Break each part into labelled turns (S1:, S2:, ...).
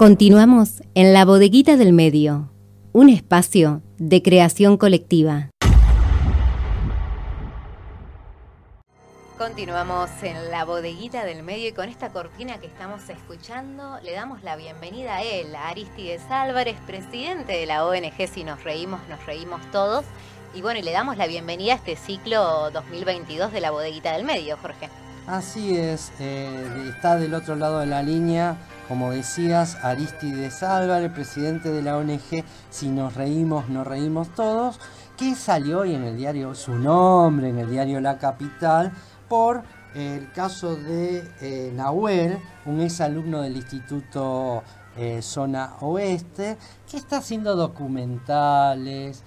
S1: Continuamos en la bodeguita del medio, un espacio de creación colectiva. Continuamos en la bodeguita del medio y con esta cortina que estamos escuchando le damos la bienvenida a él, a Aristides Álvarez, presidente de la ONG Si nos reímos, nos reímos todos. Y bueno, y le damos la bienvenida a este ciclo 2022 de la bodeguita del medio, Jorge.
S2: Así es, eh, está del otro lado de la línea como decías, Aristides Álvarez, presidente de la ONG Si nos reímos, nos reímos todos, que salió hoy en el diario su nombre, en el diario La Capital, por el caso de eh, Nahuel, un ex alumno del Instituto eh, Zona Oeste, que está haciendo documentales,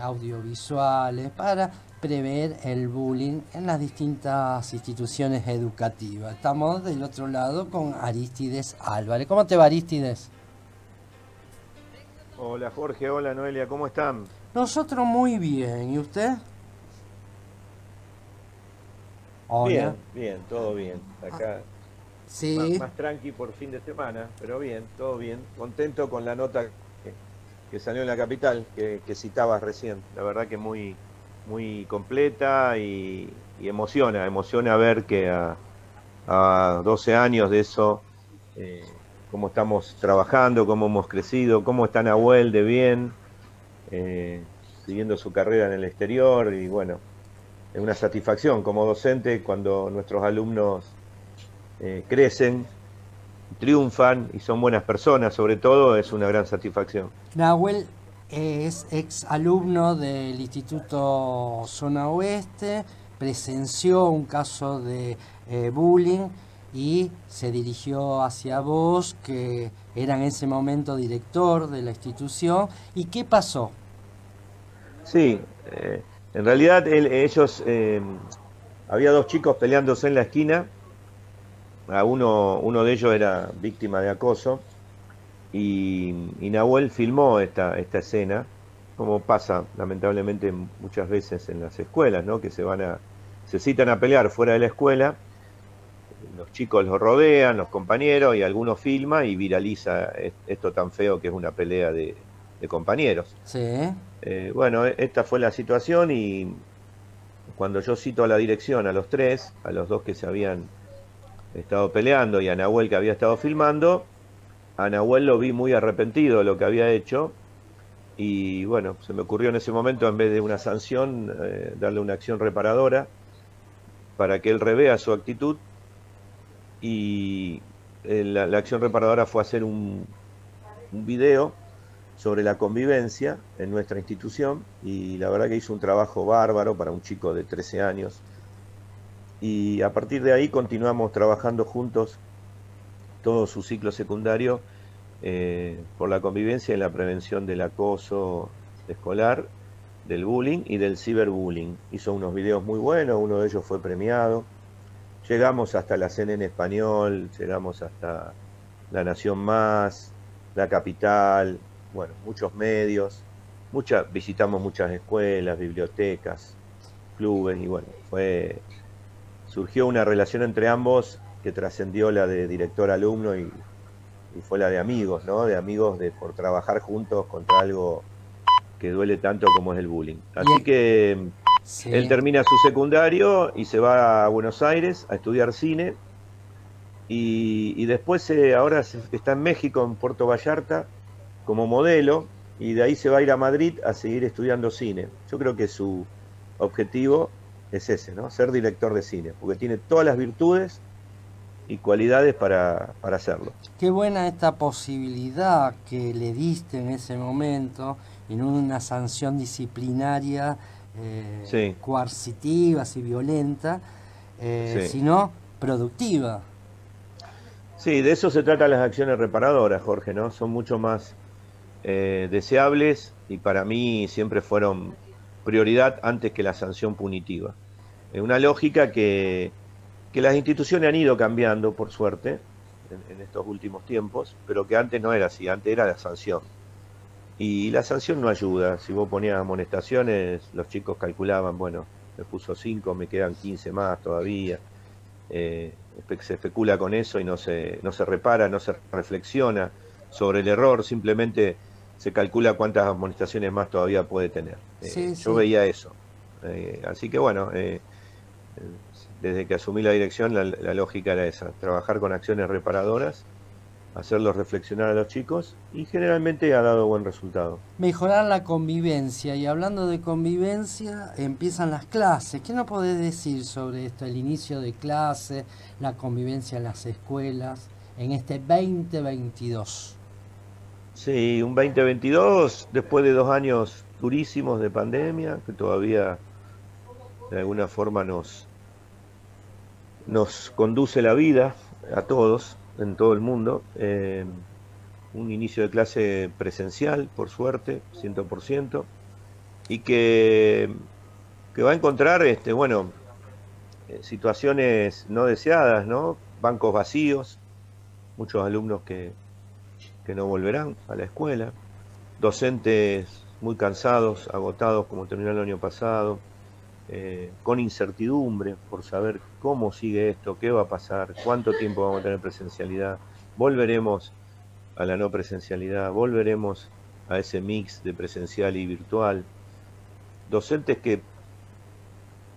S2: audiovisuales, para prever el bullying en las distintas instituciones educativas. Estamos del otro lado con Aristides Álvarez. ¿Cómo te va Aristides?
S3: Hola Jorge, hola Noelia, ¿cómo están?
S2: Nosotros muy bien, ¿y usted?
S3: Bien, bien, todo bien. Acá sí. más, tranqui por fin de semana, pero bien, todo bien. Contento con la nota que, salió en la capital, que, que citabas recién. La verdad que muy, muy completa y, emociona, emociona ver que a, 12 años de eso, eh, cómo estamos trabajando, cómo hemos crecido, cómo está Nahuel de bien, eh, siguiendo su carrera en el exterior y bueno, es una satisfacción como docente cuando nuestros alumnos eh, crecen, triunfan y son buenas personas, sobre todo es una gran satisfacción.
S2: Nahuel, es ex alumno del Instituto Zona Oeste, presenció un caso de eh, bullying y se dirigió hacia vos, que era en ese momento director de la institución. ¿Y qué pasó?
S3: Sí, eh, en realidad ellos, eh, había dos chicos peleándose en la esquina, uno, uno de ellos era víctima de acoso y, Nahuel filmó esta, esta escena, como pasa lamentablemente muchas veces en las escuelas, ¿no? que se van a, se citan a pelear fuera de la escuela, los chicos los rodean, los compañeros, y algunos filma y viraliza esto tan feo que es una pelea de, compañeros.
S2: Sí.
S3: Eh, bueno, esta fue la situación y cuando yo cito a la dirección a los tres, a los dos que se habían estado peleando y a Nahuel que había estado filmando, a Nahuel lo vi muy arrepentido de lo que había hecho y bueno, se me ocurrió en ese momento en vez de una sanción eh, darle una acción reparadora para que él revea su actitud y eh, la, acción reparadora fue hacer un, un video sobre la convivencia en nuestra institución y la verdad que hizo un trabajo bárbaro para un chico de 13 años y a partir de ahí continuamos trabajando juntos todo su ciclo secundario eh, por la convivencia y la prevención del acoso escolar, del bullying y del ciberbullying. Hizo unos videos muy buenos, uno de ellos fue premiado. Llegamos hasta la cena en español, llegamos hasta La Nación Más, La Capital, bueno, muchos medios, visitamos muchas escuelas, bibliotecas, clubes y bueno, fue surgió una relación entre ambos que trascendió la de director-alumno y, fue la de amigos, ¿no? De amigos de por trabajar juntos contra algo que duele tanto como es el bullying. Así que él termina su secundario y se va a Buenos Aires a estudiar cine y, después ahora está en México, en Puerto Vallarta, como modelo y de ahí se va a ir a Madrid a seguir estudiando cine. Yo creo que su objetivo es ese, ¿no? Ser director de cine, porque tiene todas las virtudes y cualidades para, hacerlo.
S2: Qué buena esta posibilidad que le diste en ese momento, en una sanción disciplinaria eh, coercitiva, y violenta, eh, sino productiva.
S3: Sí, de eso se tratan las acciones reparadoras, Jorge, ¿no? Son mucho más eh, deseables y para mí siempre fueron prioridad antes que la sanción punitiva. Es una lógica que, que las instituciones han ido cambiando, por suerte, en, estos últimos tiempos, pero que antes no era así, antes era la sanción. Y la sanción no ayuda. Si vos ponías amonestaciones, los chicos calculaban, bueno, me puso 5, me quedan 15 más todavía. Eh, se especula con eso y no se, no se repara, no se reflexiona sobre el error, simplemente se calcula cuántas amonestaciones más todavía puede tener. Eh, yo veía eso. Eh, así que bueno, desde que asumí la dirección la, la, lógica era esa, trabajar con acciones reparadoras, hacerlos reflexionar a los chicos y generalmente ha dado buen resultado.
S2: Mejorar la convivencia y hablando de convivencia empiezan las clases. ¿Qué nos podés decir sobre esto, el inicio de clase, la convivencia en las escuelas en este 2022?
S3: Sí, un 2022 después de dos años durísimos de pandemia que todavía de alguna forma nos, nos conduce la vida a todos en todo el mundo. Eh, un inicio de clase presencial, por suerte, 100%, y que, que va a encontrar, este, bueno, eh, situaciones no deseadas, ¿no? Bancos vacíos, muchos alumnos que, que no volverán a la escuela, docentes muy cansados, agotados como terminó el año pasado, eh, con incertidumbre por saber cómo sigue esto, qué va a pasar, cuánto tiempo vamos a tener presencialidad, volveremos a la no presencialidad, volveremos a ese mix de presencial y virtual. Docentes que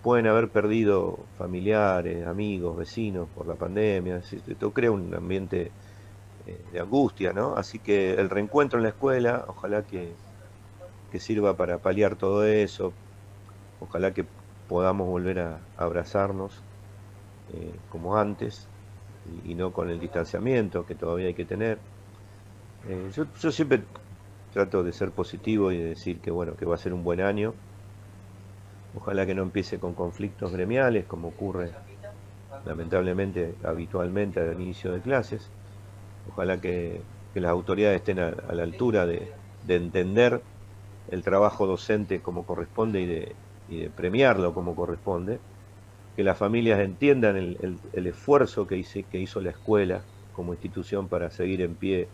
S3: pueden haber perdido familiares, amigos, vecinos por la pandemia, esto crea un ambiente eh, de angustia, ¿no? Así que el reencuentro en la escuela, ojalá que, que sirva para paliar todo eso, ojalá que podamos volver a, abrazarnos eh, como antes y, no con el distanciamiento que todavía hay que tener. Eh, yo, siempre trato de ser positivo y de decir que bueno que va a ser un buen año. Ojalá que no empiece con conflictos gremiales como ocurre lamentablemente habitualmente al inicio de clases. Ojalá que, que las autoridades estén a, a la altura de, de entender el trabajo docente como corresponde y de, y de premiarlo como corresponde, que las familias entiendan el, el, esfuerzo que, hice, que hizo la escuela como institución para seguir en pie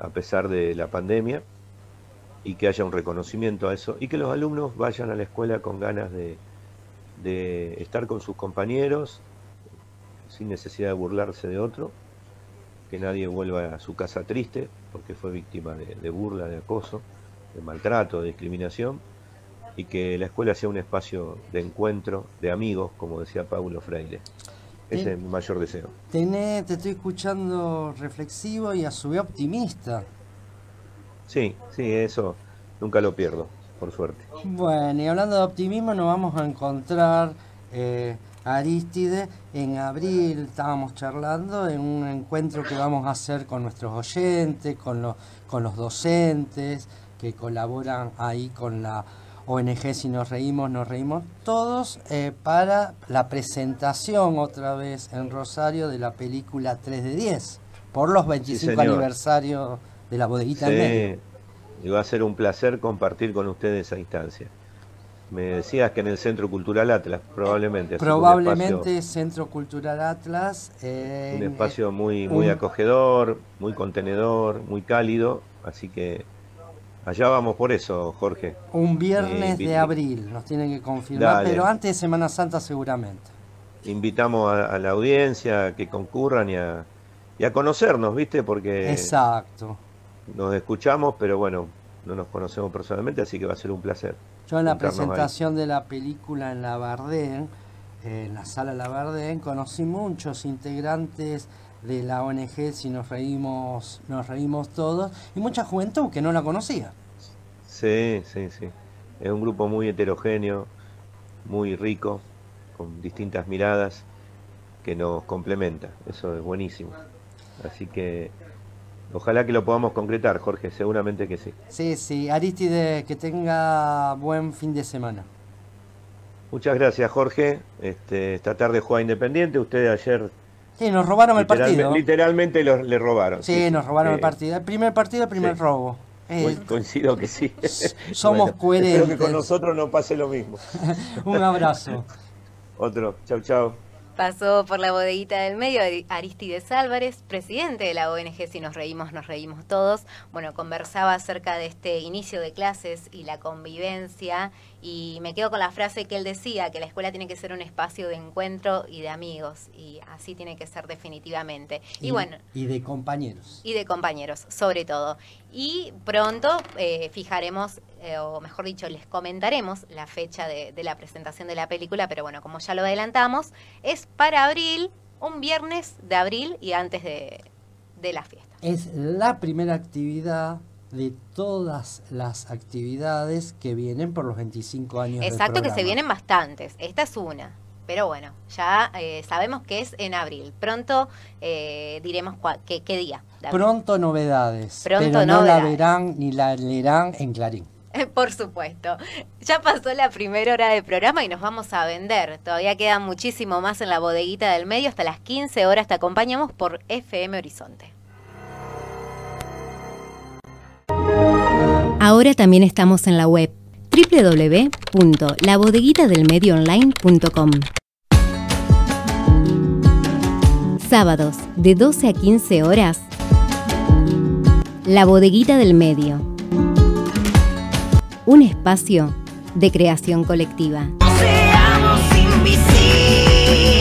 S3: a pesar de la pandemia y que haya un reconocimiento a eso y que los alumnos vayan a la escuela con ganas de, de estar con sus compañeros sin necesidad de burlarse de otro, que nadie vuelva a su casa triste porque fue víctima de, de burla, de acoso, de maltrato, de discriminación y que la escuela sea un espacio de encuentro, de amigos, como decía Paulo Freire. Ese es mi mayor deseo.
S2: te estoy escuchando reflexivo y a su vez optimista.
S3: Sí, sí, eso nunca lo pierdo, por suerte.
S2: Bueno, y hablando de optimismo, nos vamos a encontrar eh, Aristide en abril. Estábamos charlando en un encuentro que vamos a hacer con nuestros oyentes, con, los con los docentes que colaboran ahí con la ONG Si Nos Reímos, Nos Reímos Todos, eh, para la presentación otra vez en Rosario de la película 3 de 10, por los 25 sí, aniversarios de la bodeguita
S3: sí.
S2: en medio.
S3: Y va a ser un placer compartir con ustedes esa instancia. Me decías que en el Centro Cultural Atlas, probablemente.
S2: Probablemente espacio, Centro Cultural Atlas.
S3: Eh, un espacio muy, muy un... acogedor, muy contenedor, muy cálido, así que Allá vamos por eso, Jorge.
S2: Un viernes eh, de abril, nos tienen que confirmar, Dale. pero antes de Semana Santa seguramente.
S3: Invitamos a, a la audiencia a que concurran y a, y a, conocernos, ¿viste? Porque
S2: Exacto.
S3: nos escuchamos, pero bueno, no nos conocemos personalmente, así que va a ser un placer.
S2: Yo en la presentación ahí. de la película en la Bardén, en la sala La Bardén, conocí muchos integrantes de la ONG Si nos reímos, nos reímos todos, y mucha juventud que no la conocía.
S3: Sí, sí, sí. Es un grupo muy heterogéneo, muy rico, con distintas miradas que nos complementa. Eso es buenísimo. Así que ojalá que lo podamos concretar, Jorge, seguramente que sí.
S2: Sí, sí. Aristide, que tenga buen fin de semana.
S3: Muchas gracias, Jorge. Este, esta tarde juega Independiente. Ustedes ayer
S2: Sí, nos robaron el partido.
S3: Literalmente lo, le robaron.
S2: Sí, sí nos robaron eh, el partido. El primer partido, el primer sí. robo.
S3: Eh, coincido que sí.
S2: Somos bueno, coherentes.
S3: Espero que con nosotros no pase lo mismo.
S2: Un abrazo.
S3: Otro. Chau, chau.
S1: Pasó por la bodeguita del medio Aristides Álvarez, presidente de la ONG Si nos reímos, nos reímos todos. Bueno, conversaba acerca de este inicio de clases y la convivencia y me quedo con la frase que él decía, que la escuela tiene que ser un espacio de encuentro y de amigos, y así tiene que ser definitivamente. Y, bueno.
S2: Y de compañeros.
S1: Y de compañeros, sobre todo. Y pronto eh, fijaremos, eh, o mejor dicho, les comentaremos la fecha de, de la presentación de la película, pero bueno, como ya lo adelantamos, es para abril, un viernes de abril y antes de, de la fiesta.
S2: Es la primera actividad de todas las actividades que vienen por los 25 años.
S1: Exacto, que se vienen bastantes. Esta es una. Pero bueno, ya eh, sabemos que es en abril. Pronto eh, diremos qué, día.
S2: Pronto novedades. Pronto pero no la verán ni la leerán en Clarín.
S1: Por supuesto. Ya pasó la primera hora de programa y nos vamos a vender. Todavía queda muchísimo más en la bodeguita del medio. Hasta las 15 horas te acompañamos por FM Horizonte.
S4: Ahora también estamos en la web www.labodeguitadelmedioonline.com. Sábados de 12 a 15 horas. La bodeguita del medio. Un espacio de creación colectiva. Invisibles.